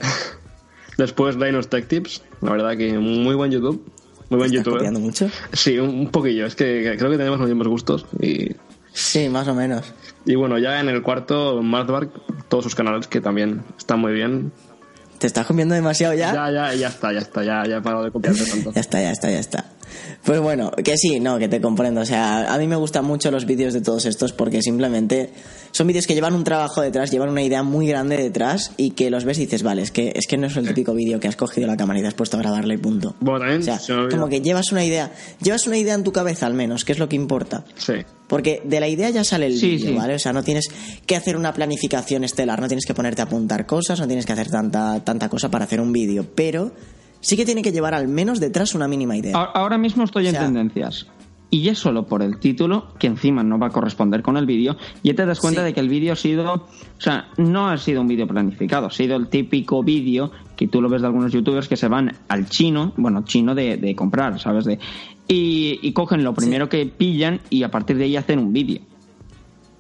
después Linus Tech Tips. La verdad que muy buen YouTube. Muy buen ¿Estás youtuber. copiando mucho? Sí, un, poquillo. Es que creo que tenemos los mismos gustos. Y, Sí, más o menos. y bueno, ya en el cuarto, Marzbark, todos sus canales que también están muy bien. ¿Te estás comiendo demasiado ya? Ya, ya, ya está, ya está. Ya, ya he parado de copiarte tanto. Ya está, ya está, ya está. Pues bueno, que sí, no, que te comprendo. O sea, a mí me gustan mucho los vídeos de todos estos porque simplemente son vídeos que llevan un trabajo detrás, llevan una idea muy grande detrás y que los ves y dices, vale, es que, es que no es el típico vídeo que has cogido la cámara y te has puesto a grabarle y punto. Bueno, también O sea, se como que llevas una idea, llevas una idea en tu cabeza al menos, que es lo que importa. Sí. Porque de la idea ya sale el Sí, vídeo, sí. ¿vale? O sea, no tienes que hacer una planificación estelar, no tienes que ponerte a apuntar cosas, no tienes que hacer tanta, tanta cosa para hacer un vídeo, pero sí que tiene que llevar al menos detrás una mínima idea. Ahora mismo estoy en O sea- tendencias. Y ya solo por el título, que encima no va a corresponder con el vídeo, ya te das cuenta Sí. de que el vídeo ha sido, o sea, no ha sido un vídeo planificado, ha sido el típico vídeo que tú lo ves de algunos youtubers que se van al chino, bueno, chino de, de comprar, ¿sabes? De, y, y cogen lo primero que pillan y a partir de ahí hacen un vídeo.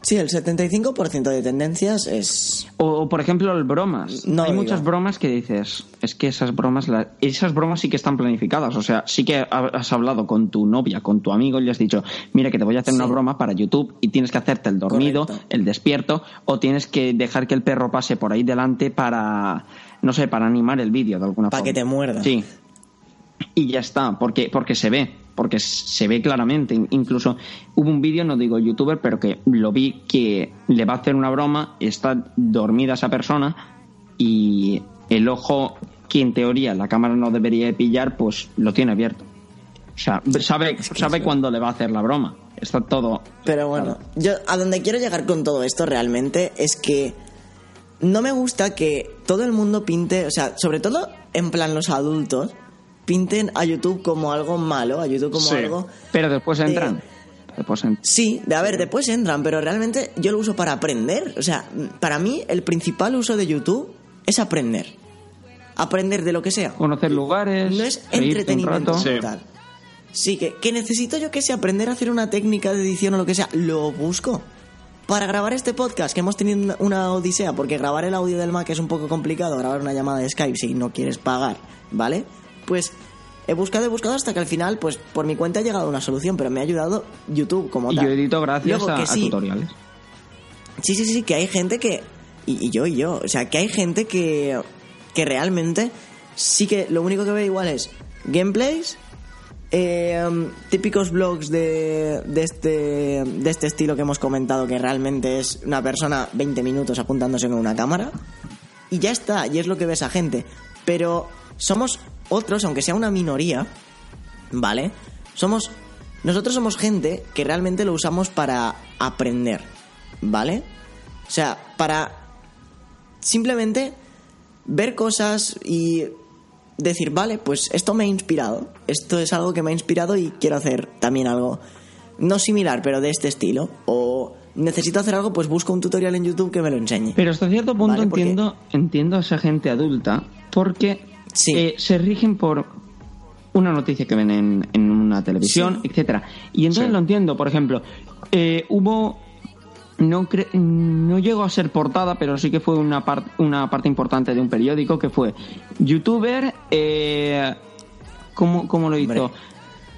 Sí, el 75% de tendencias es... O, por ejemplo, el bromas. No Hay muchas bromas que dices, es que esas bromas, la- esas bromas sí que están planificadas. O sea, sí que ha- has hablado con tu novia, con tu amigo y le has dicho, mira que te voy a hacer Sí. una broma para YouTube y tienes que hacerte el dormido, Correcto. el despierto, o tienes que dejar que el perro pase por ahí delante para, no sé, para animar el vídeo de alguna forma. que te muerda. Sí. Y ya está, porque, porque se ve, porque se ve claramente. Incluso hubo un vídeo, no digo youtuber, pero que lo vi que le va a hacer una broma, está dormida esa persona y el ojo que en teoría la cámara no debería de pillar, pues lo tiene abierto. O sea, sabe, que sabe eso- cuándo le va a hacer la broma. Está todo... Pero bueno, yo a donde quiero llegar con todo esto realmente es que no me gusta que todo el mundo pinte, o sea, sobre todo en plan los adultos, pinten a YouTube como algo malo, a YouTube como Sí. algo... Pero después de- entran. Después entran. Sí, de a ver, después entran, pero realmente yo lo uso para aprender. O sea, para mí el principal uso de YouTube es aprender. Aprender de lo que sea. Conocer lugares. No es entretenimiento rato. Sí. tal. Sí, que, que necesito yo que sé aprender a hacer una técnica de edición o lo que sea. Lo busco. Para grabar este podcast, que hemos tenido una- una odisea, porque grabar el audio del Mac es un poco complicado, grabar una llamada de Skype si no quieres pagar, ¿vale? Pues he buscado, he buscado hasta que al final, pues por mi cuenta ha llegado a una solución, pero me ha ayudado YouTube como Y tal. yo edito gracias Luego, a, a sí, tutoriales. Sí, sí, sí, que hay gente que. Y, y yo, y yo. O sea, que hay gente que. Que realmente. Sí que lo único que ve igual es gameplays eh, típicos blogs de, de, este, de este estilo que hemos comentado, que realmente es una persona 20 minutos apuntándose con una cámara. Y ya está, y es lo que ve esa gente. Pero somos otros, aunque sea una minoría, ¿vale? Somos. Nosotros somos gente que realmente lo usamos para aprender, ¿vale? O sea, para simplemente ver cosas y decir, vale, pues esto me ha inspirado, esto es algo que me ha inspirado y quiero hacer también algo no similar, pero de este estilo. O necesito hacer algo, pues busco un tutorial en YouTube que me lo enseñe. Pero hasta cierto punto Vale, entiendo, entiendo a esa gente adulta porque Sí. eh, se rigen por una noticia que ven en, en una televisión, Sí. etcétera. Y entonces Sí. lo entiendo. Por ejemplo, eh, hubo no cre- no llegó a ser portada, pero sí que fue una, par- una parte importante de un periódico que fue youtuber. Eh, ¿cómo, cómo lo hizo? Hombre.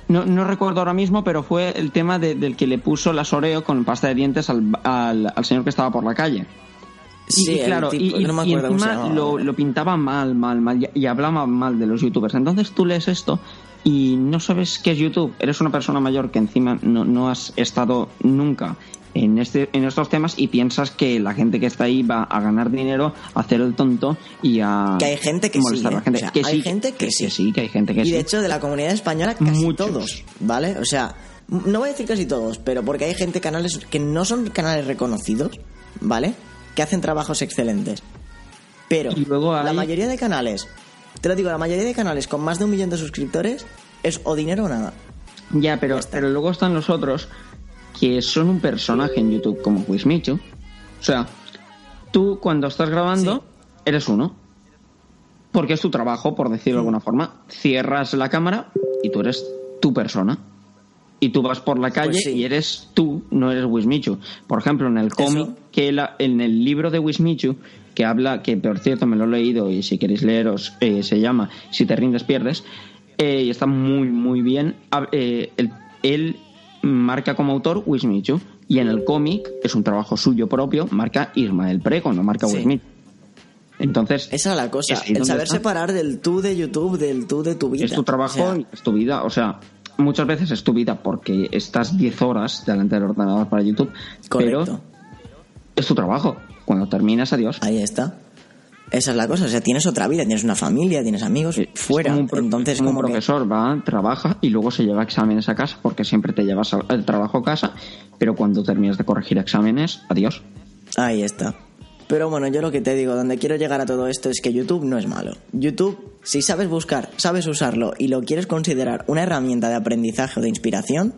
No, no recuerdo ahora mismo, pero fue el tema de- del que le puso las Oreo con pasta de dientes al, al, al señor que estaba por la calle. Y, Sí, y claro, tipo- y, y- no me y encima lo, lo pintaba mal, mal, mal, y, y hablaba mal de los youtubers. Entonces tú lees esto y no sabes qué es YouTube. Eres una persona mayor que encima no, no has estado nunca en, este, en estos temas y piensas que la gente que está ahí va a ganar dinero, a hacer el tonto y a Que hay gente que molestar sí, a la gente. O sea, que hay sí, gente que sí. que hay gente que y sí. de hecho, de la comunidad española, casi Muchos. todos, ¿vale? O sea, no voy a decir casi todos, pero porque hay gente, canales que no son canales reconocidos, ¿vale? Que hacen trabajos excelentes. Pero Y luego la mayoría de canales, te lo digo, la mayoría de canales con más de un millón de suscriptores es o dinero o nada. Ya, pero, Ya pero luego están los otros que son un personaje en YouTube como Wismichu. O sea, tú cuando estás grabando Sí. eres uno. Porque es tu trabajo, por decirlo de alguna forma. Cierras la cámara y tú eres tu persona. Y tú vas por la calle Pues sí. y eres tú, no eres Wismichu. Por ejemplo, en el cómic, que la- en el libro de Wismichu, que habla, que por cierto me lo he leído y si queréis leeros, eh, se llama Si te rindes, pierdes. eh, y está muy, muy bien. Hab- eh, él, él marca como autor Wismichu. Y en el cómic, es un trabajo suyo propio, marca Ismael Prego, no marca Sí. Wismichu. Entonces, Esa es la cosa, el saber está. separar del tú de YouTube del tú de tu vida. Es tu trabajo O sea, y es tu vida. O sea, muchas veces es tu vida porque estás 10 horas delante del ordenador para YouTube. correcto. Pero es tu trabajo. Cuando terminas, adiós. Ahí está. Esa es la cosa, o sea, tienes otra vida, tienes una familia, tienes amigos Es fuera. como un, Entonces, como un como que- profesor va, trabaja y luego se lleva exámenes a casa porque siempre te llevas el trabajo a casa, pero cuando terminas de corregir exámenes, adiós. Ahí está. Pero bueno, yo lo que te digo, donde quiero llegar a todo esto es que YouTube no es malo. YouTube, si sabes buscar, sabes usarlo y lo quieres considerar una herramienta de aprendizaje o de inspiración,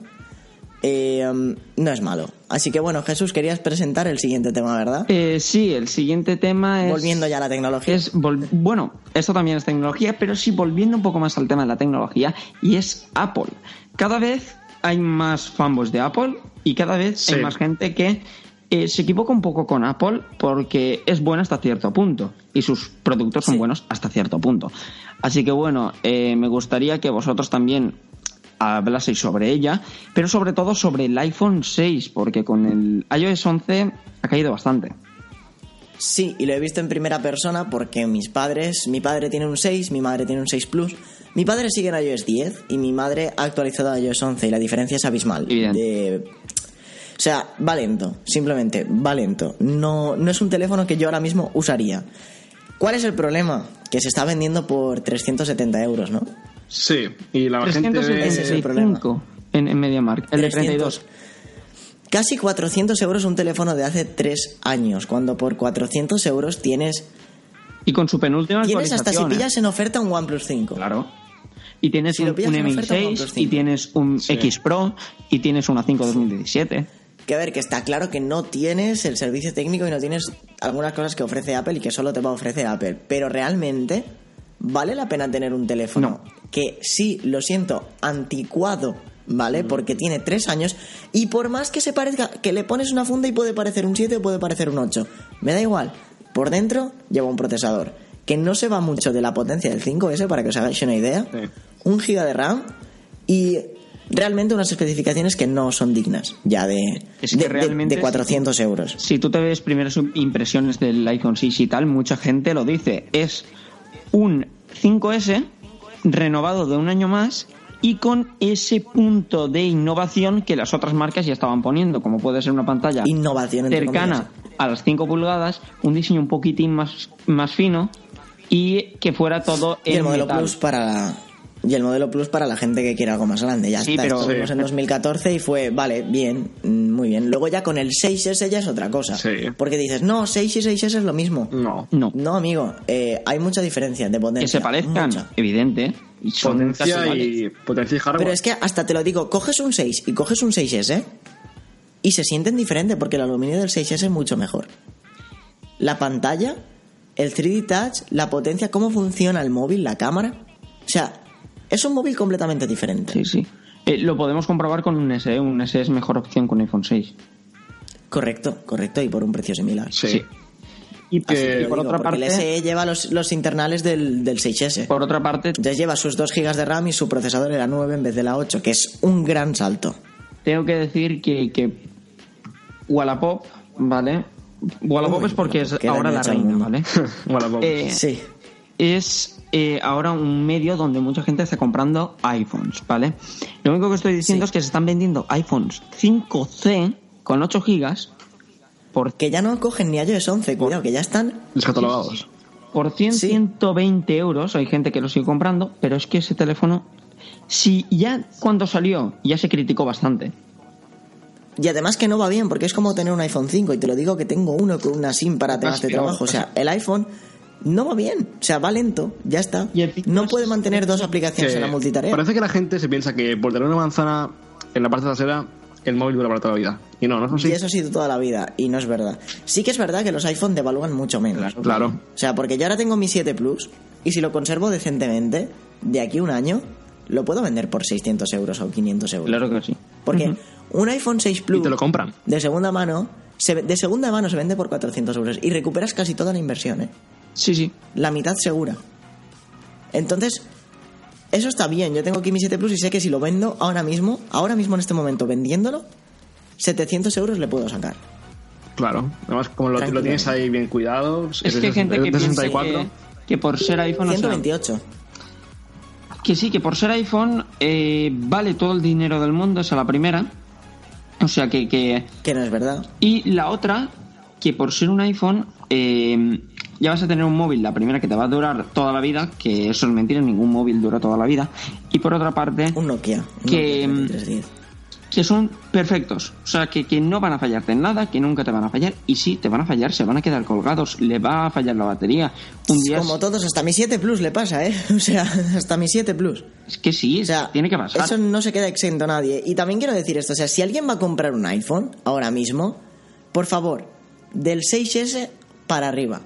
eh, um, no es malo. Así que bueno, Jesús, querías presentar el siguiente tema, ¿verdad? Eh, sí, el siguiente tema es... Volviendo ya a la tecnología. Es vol- bueno, esto también es tecnología, pero sí volviendo un poco más al tema de la tecnología, y es Apple. Cada vez hay más fanboys de Apple y cada vez Sí. hay más gente que eh, se equivoca un poco con Apple porque es buena hasta cierto punto y sus productos son buenos hasta cierto punto. Así que bueno, eh, me gustaría que vosotros también hablaseis sobre ella, pero sobre todo sobre el iPhone 6, porque con el iOS 11 ha caído bastante. Sí, y lo he visto en primera persona porque mis padres, mi padre tiene un 6, mi madre tiene un 6 Plus. Mi padre sigue en iOS 10 y mi madre ha actualizado a iOS 11 y la diferencia es abismal. De- O sea, va lento, simplemente, va lento. No, no es un teléfono que yo ahora mismo usaría. ¿Cuál es el problema? Que se está vendiendo por 370 euros, ¿no? Sí, y la gente ve... Ese es el problema. 365 en, en MediaMarkt, el de 300. 32. Casi 400 euros un teléfono de hace 3 años, cuando por 400 euros tienes, Y con su penúltima tienes hasta si ¿eh? pillas en oferta un OnePlus 5. Claro. Y tienes Si un, lo pillas un en Mi oferta, un 6, OnePlus y 5. tienes un Sí. X Pro, y tienes una 5 2017. Que a ver, que está claro que no tienes el servicio técnico y no tienes algunas cosas que ofrece Apple y que solo te va a ofrecer Apple. Pero realmente, ¿vale la pena tener un teléfono que sí, lo siento, anticuado, ¿vale? Porque tiene tres años y por más que se parezca, que le pones una funda y puede parecer un 7 o puede parecer un 8. Me da igual. Por dentro lleva un procesador que no se va mucho de la potencia del 5S, para que os hagáis una idea. Sí. Un giga de RAM y realmente unas especificaciones que no son dignas ya de, Es que de- de- realmente de 400 euros. Si tú te ves primeras impresiones del iPhone 6 y tal, mucha gente lo dice. Es un 5S renovado de un año más y con ese punto de innovación que las otras marcas ya estaban poniendo, como puede ser una pantalla Innovación, cercana comillas. a las 5 pulgadas, un diseño un poquitín más, más fino y que fuera todo Y el en modelo metal. Plus para y el modelo Plus para la gente que quiera algo más grande. Ya Sí, está, pero- esto lo vimos en 2014 y fue, vale, bien, mm, muy bien. Luego ya con el 6S ya es otra cosa. Sí. Porque dices, no, 6 y 6S es lo mismo. No. No, No, amigo, eh, hay mucha diferencia de potencia. que se parezcan, mucha. evidente. Y Potencia y, potencia y hardware. Pero es que hasta te lo digo, coges un 6 y coges un 6S y se sienten diferente porque el aluminio del 6S es mucho mejor. La pantalla, el 3D Touch, la potencia, cómo funciona el móvil, la cámara. O sea, es un móvil completamente diferente. Sí, sí. Eh, lo podemos comprobar con un SE. Un SE es mejor opción con iPhone 6. Correcto, correcto, y por un precio similar. Sí. Sí. Y, Que- por digo, otra porque parte, el SE lleva los, los internales del, del 6S. por otra parte, Entonces lleva sus 2 GB de RAM y su procesador era 9 en vez de la 8, que es un gran salto. tengo que decir que, que Wallapop, ¿vale? Wallapop Uy, es porque es Wallapop, que ahora la reina. ¿vale? Pues, Eh, Sí. Es eh, ahora un medio donde mucha gente está comprando iPhones, ¿vale? Lo único que estoy diciendo Sí. es que se están vendiendo iPhones 5C con 8 gigas por, Que ya no cogen ni iOS 11, cuidado, que ya están descatalogados. por 100, Sí. 120 euros. Hay gente que lo sigue comprando, pero es que ese teléfono, si ya cuando salió, ya se criticó bastante. Y además que no va bien, porque es como tener un iPhone 5, y te lo digo que tengo uno con una SIM para temas de peor, trabajo. O sea, el iPhone no va bien, o sea, va lento, ya está. Y el Pixel No puede mantener dos aplicaciones en la multitarea. Parece que la gente se piensa que por tener una manzana en la parte trasera, el móvil dura para toda la vida. Y no, no es así. Y eso ha sido toda la vida, y no es verdad. Sí que es verdad que los iPhone devalúan mucho menos. Claro. O sea, porque yo ahora tengo mi 7 Plus, y si lo conservo decentemente, de aquí a un año, lo puedo vender por 600 euros o 500 euros. Claro que sí. Porque un iPhone 6 Plus Y te lo compran. de segunda mano, se, ve- de segunda mano se vende por 400 euros y recuperas casi toda la inversión, ¿eh? Sí, sí. La mitad segura. Entonces, eso está bien. Yo tengo aquí mi 7 Plus y sé que si lo vendo ahora mismo, ahora mismo en este momento vendiéndolo, 700 euros le puedo sacar. Claro. Además, como lo, tienes ahí bien cuidado, Es que hay gente que de piensa 64. que, que por ser iPhone... o sea, 128. que sí, que por ser iPhone eh, vale todo el dinero del mundo, esa es la primera. O sea que... que Que no es verdad. y la otra, que por ser un iPhone eh, ya vas a tener un móvil, la primera que te va a durar toda la vida, que eso es mentira, ningún móvil dura toda la vida. Y por otra parte, Un Nokia. un Que, Nokia mm, 3310. que son perfectos. O sea, que, que no van a fallarte en nada, que nunca te van a fallar. Y sí, te van a fallar, se van a quedar colgados, le va a fallar la batería. Un día... Como todos, hasta mi 7 Plus le pasa, ¿eh? O sea, hasta mi 7 Plus. Es que sí, O sea, tiene que pasar. Eso no se queda exento a nadie. Y también quiero decir esto, o sea, si alguien va a comprar un iPhone ahora mismo, por favor, del 6S para arriba.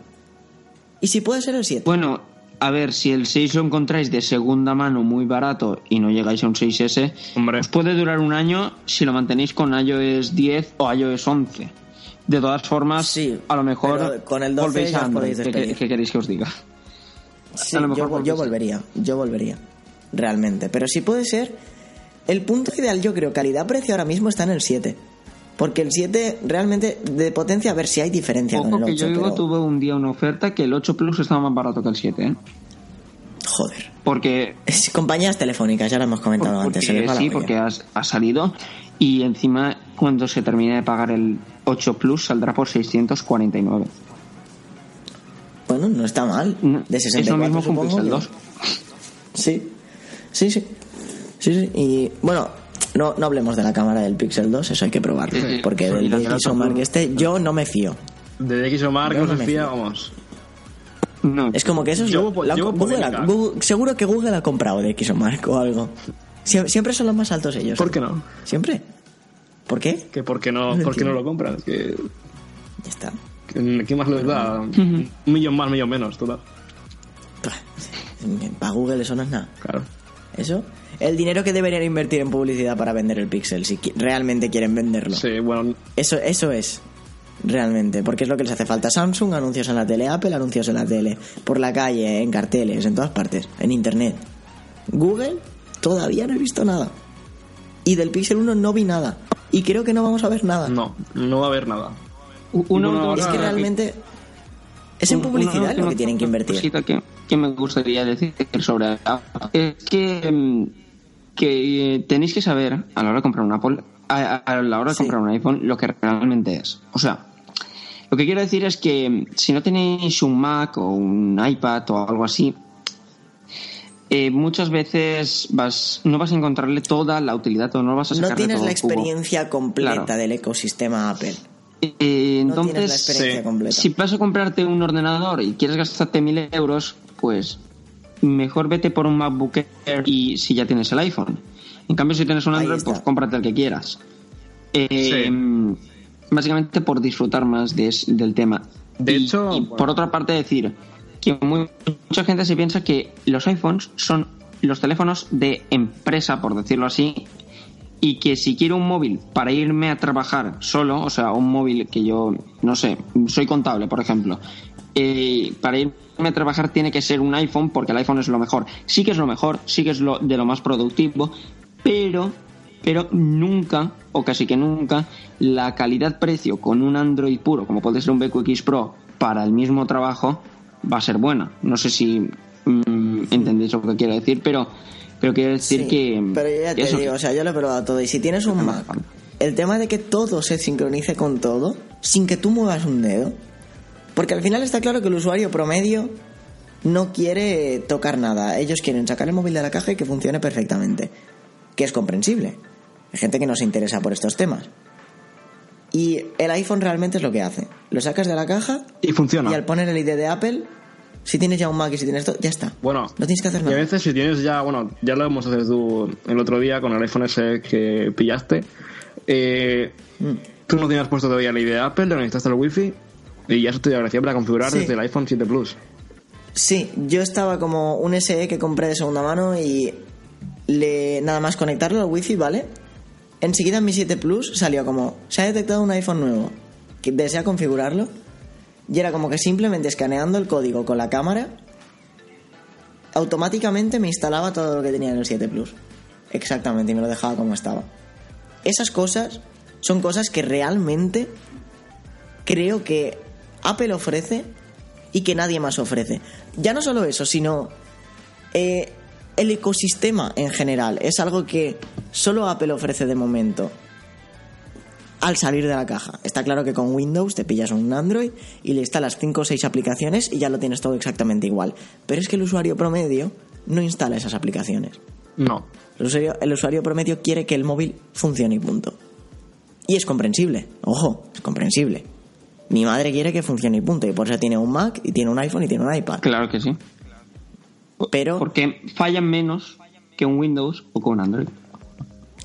Y si puede ser el 7. Bueno, a ver, si el 6 lo encontráis de segunda mano muy barato y no llegáis a un 6S, Hombre. os puede durar un año si lo mantenéis con iOS 10 o iOS 11. De todas formas, Sí, a lo mejor con el 12 volvéis a Android. podéis ¿Qué, queréis que os diga? Sí, a lo mejor yo, volvería, yo volvería. Realmente. Pero si puede ser, el punto ideal, yo creo, calidad-precio ahora mismo está en el 7. Porque el 7 realmente de potencia, a ver si hay diferencia Ojo con que el 8. yo digo, pero... tuve un día una oferta que el 8 Plus estaba más barato que el 7, ¿eh? Joder. Porque Es compañías telefónicas, ya lo hemos comentado Porque- antes. se les va la sí, olla. porque has- ha salido y encima cuando se termine de pagar el 8 Plus saldrá por 649. Bueno, no está mal. De es 64, lo mismo que supongo Pixel que- 2. Sí, sí, sí. Sí, sí. Y bueno, no, no hablemos de la cámara del Pixel 2, eso hay que probarlo. Sí, sí. Porque del del DxOMark este yo no me fío. De XOMark Yo no no se me fía, fío. vamos. No. Es como que eso es lo- la- Google. Google- seguro que Google ha comprado de XOMark o algo. Sie- Siempre son los más altos ellos. ¿Por qué no? Siempre. ¿Por qué? Que por qué no, No por qué no lo compras. Que, Ya está. ¿Qué más les da? Un millón más, millón menos, total. Para Google eso no es nada. Claro. Eso. El dinero que deberían invertir en publicidad para vender el Pixel, si qui- realmente quieren venderlo. Sí, bueno, Eso, eso es. Realmente, porque es lo que les hace falta. Samsung, anuncios en la tele, Apple, anuncios en la tele, por la calle, en carteles, en todas partes, en internet. Google, todavía no he visto nada. Y del Pixel 1 no vi nada. Y creo que no vamos a ver nada. no, no va a haber nada. U- Una Bueno, última es que realmente es en Una publicidad lo que tienen que invertir. cosita que, que me gustaría decir sobre es que mm, que eh, tenéis que saber a la hora de comprar un Apple, a, a la hora de Sí. comprar un iPhone, lo que realmente es. O sea, lo que quiero decir es que mm, si no tenéis un Mac o un iPad o algo así, eh, muchas veces vas, no vas a encontrarle toda la utilidad o no vas a No sacarle tienes todo la experiencia completa Claro. del ecosistema Apple. Eh, No tienes la entonces, experiencia sí. completa. si vas a comprarte un ordenador y quieres gastarte mil euros, pues mejor vete por un MacBook Air y si ya tienes el iPhone. En cambio, si tienes un Android, pues cómprate el que quieras. Eh, Básicamente por disfrutar más de es- del tema. De Y- hecho, y bueno. por otra parte decir que muy- mucha gente se piensa que los iPhones son los teléfonos de empresa, por decirlo así, y que si quiero un móvil para irme a trabajar solo, o sea, un móvil que yo, no sé, soy contable, por ejemplo, eh, para irme a trabajar tiene que ser un iPhone porque el iPhone es lo mejor. Sí que es lo mejor, sí que es lo, de lo más productivo, pero, pero nunca, o casi que nunca, la calidad-precio con un Android puro, como puede ser un BQX Pro, para el mismo trabajo, va a ser buena. No sé si mm, entendéis lo que quiero decir, pero, pero quiero decir Sí, que... Pero yo ya te eso, digo, o sea, yo lo he probado todo. Y si tienes un Mac, el tema de que todo se sincronice con todo, sin que tú muevas un dedo. Porque al final está claro que el usuario promedio no quiere tocar nada. Ellos quieren sacar el móvil de la caja y que funcione perfectamente. Que es comprensible. Hay gente que no se interesa por estos temas. Y el iPhone realmente es lo que hace. Lo sacas de la caja Y funciona. y al poner el ID de Apple, si tienes ya un Mac y si tienes todo, ya está. Bueno, no tienes que hacer y a nada. veces si tienes ya, bueno, ya lo hemos hecho tú el otro día con el iPhone ese que pillaste. eh, Mm. Tú no tenías puesto todavía la idea de Apple, le conectaste el Wi-Fi y ya eso te agradecía para configurar Sí. desde el iPhone 7 Plus. Sí, yo estaba como un SE que compré de segunda mano y le nada más conectarlo al wifi, ¿vale? Enseguida en mi 7 Plus salió como, se ha detectado un iPhone nuevo, que desea configurarlo. Y era como que simplemente escaneando el código con la cámara, automáticamente me instalaba todo lo que tenía en el 7 Plus. Exactamente, y me lo dejaba como estaba. Esas cosas son cosas que realmente creo que Apple ofrece y que nadie más ofrece. Ya no solo eso, sino eh, el ecosistema en general. Es algo que solo Apple ofrece de momento al salir de la caja. Está claro que con Windows te pillas un Android y le instalas 5 o 6 aplicaciones y ya lo tienes todo exactamente igual. Pero es que el usuario promedio no instala esas aplicaciones. No. El usuario, el usuario promedio quiere que el móvil funcione y punto. Y es comprensible, ojo, es comprensible. Mi madre quiere que funcione y punto, y por eso tiene un Mac, y tiene un iPhone, y tiene un iPad. Claro que sí. Pero Porque fallan menos que un Windows o con un Android.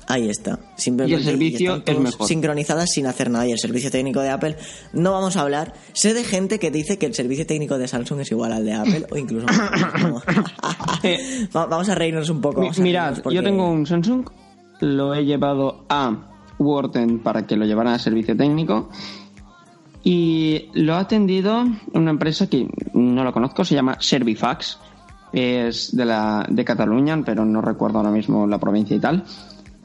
ahí está. Simplemente Y el servicio es mejor. sincronizadas sin hacer nada. Y el servicio técnico de Apple, no vamos a hablar. Sé de gente que dice que el servicio técnico de Samsung es igual al de Apple, o incluso. Va- vamos a reírnos un poco. Mirad, porque- yo tengo un Samsung, lo he llevado a Wharton para que lo llevara a servicio técnico y lo ha atendido una empresa que no la conozco, se llama Servifax, es de, la, de Cataluña, pero no recuerdo ahora mismo la provincia y tal.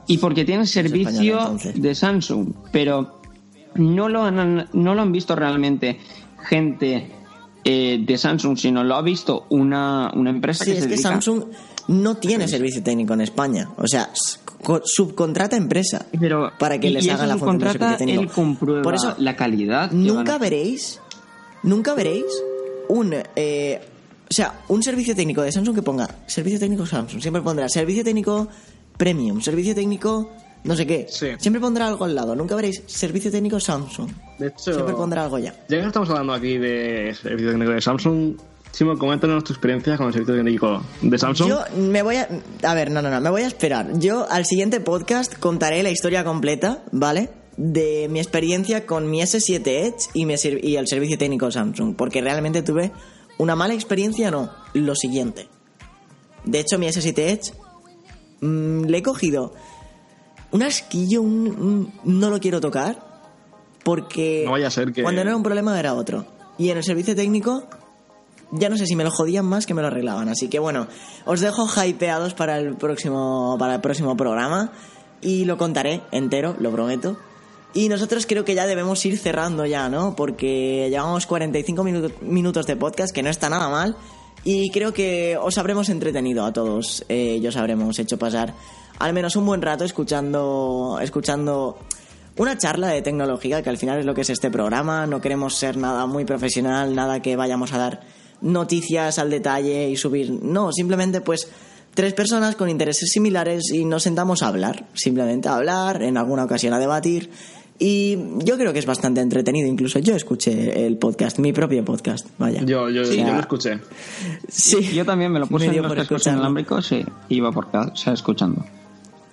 Y porque tiene servicio español, de Samsung, pero no lo han, no lo han visto realmente gente eh, de Samsung, sino lo ha visto una, una empresa Sí, que es se que dedica Samsung no tiene servicio técnico en España. O sea, subcontrata empresa Pero, para que les hagan la función de subcontrata, servicio técnico. él comprueba Por eso, la calidad. que nunca veréis, nunca veréis un, eh, o sea, un servicio técnico de Samsung que ponga servicio técnico Samsung. Siempre pondrá servicio técnico premium, servicio técnico no sé qué. Sí. Siempre pondrá algo al lado. Nunca veréis servicio técnico Samsung. De hecho, Siempre pondrá algo ya. ya que estamos hablando aquí de servicio técnico de Samsung, Simo, coméntanos tu experiencia con el servicio técnico de Samsung. Yo me voy a. A ver, no, no, no, me voy a esperar. Yo al siguiente podcast contaré la historia completa, ¿vale? De mi experiencia con mi S7 Edge y, mi ser- y el servicio técnico Samsung. Porque realmente tuve una mala experiencia, no, lo siguiente. De hecho, mi S7 Edge mm, le he cogido un asquillo, un, un- no lo quiero tocar. Porque No vaya a ser que- cuando no era un problema era otro. Y en el servicio técnico ya no sé si me lo jodían más que me lo arreglaban. Así que bueno, os dejo hypeados para el próximo, para el próximo programa y lo contaré entero, lo prometo. Y nosotros creo que ya debemos ir cerrando ya, ¿no? Porque llevamos 45 minutos, minutos de podcast, que no está nada mal. Y creo que os habremos entretenido a todos. eh, y os habremos hecho pasar al menos un buen rato escuchando, escuchando una charla de tecnología, que al final es lo que es este programa. No queremos ser nada muy profesional, nada que vayamos a dar noticias al detalle y subir. No, simplemente pues tres personas con intereses similares y nos sentamos a hablar. Simplemente a hablar, en alguna ocasión a debatir. Y yo creo que es bastante entretenido. Incluso yo escuché el podcast, mi propio podcast. Vaya. Yo, yo, O sea, yo lo escuché. Sí. Yo también me lo puse Me en los por cascos inalámbricos y iba por casa escuchando.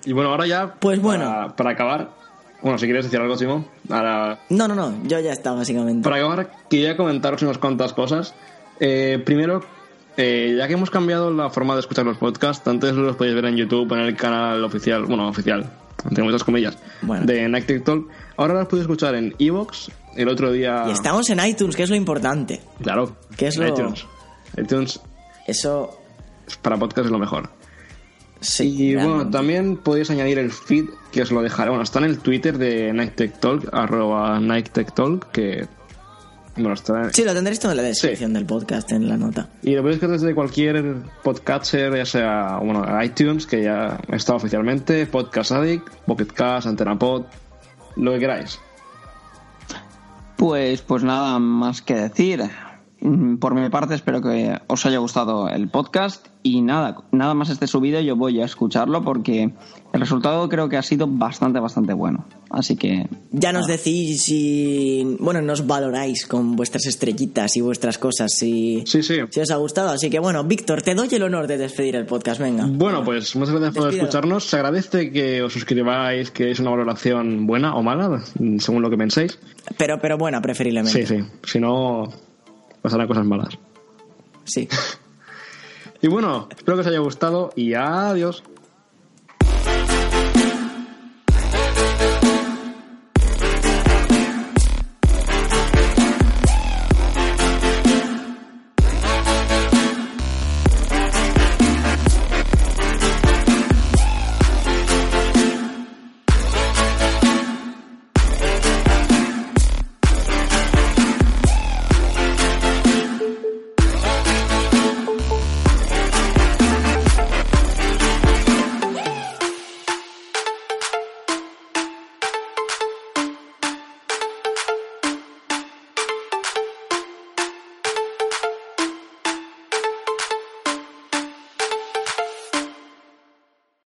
Y bueno, ahora ya. Pues bueno. Para, para acabar. Bueno, si quieres decir algo, Simón. Ahora. No, no, no, yo ya está, básicamente. Para acabar, quería comentaros unas cuantas cosas. Eh, primero, eh, ya que hemos cambiado la forma de escuchar los podcasts, antes los podéis ver en YouTube, en el canal oficial, bueno, oficial, entre muchas comillas, Bueno. de Night Talk. Ahora los podéis escuchar en Evox. El otro día. Y estamos en iTunes, que es lo importante. Claro. ¿Qué es en lo- iTunes. iTunes Eso, para podcast es lo mejor. sí. Y bueno, también podéis añadir el feed que os lo dejaré. Bueno, está en el Twitter de Night Tech Talk, arroba Night Tech Talk, que. Bueno. Sí, lo tendréis todo en la descripción del podcast, en la nota. Y lo podéis ver desde cualquier podcatcher, ya sea bueno, iTunes, que ya está oficialmente, Podcast Addict, Pocket Cast, Antena Pod, lo que queráis. Pues, pues nada más que decir. Mm, Por mi parte, espero que os haya gustado el podcast y nada, nada más esté subido, yo voy a escucharlo porque el resultado creo que ha sido bastante, bastante bueno. Así que Ya nos decís si, bueno, nos valoráis con vuestras estrellitas y vuestras cosas, si, Sí, sí. si os ha gustado. Así que bueno, Víctor, te doy el honor de despedir el podcast, venga. Bueno, pues muchas gracias por escucharnos. Se agradece que os suscribáis, que es una valoración buena o mala, según lo que penséis. Pero, pero buena, preferiblemente. Sí, sí. Si no, pasarán cosas malas. Sí. Y bueno, espero que os haya gustado y adiós.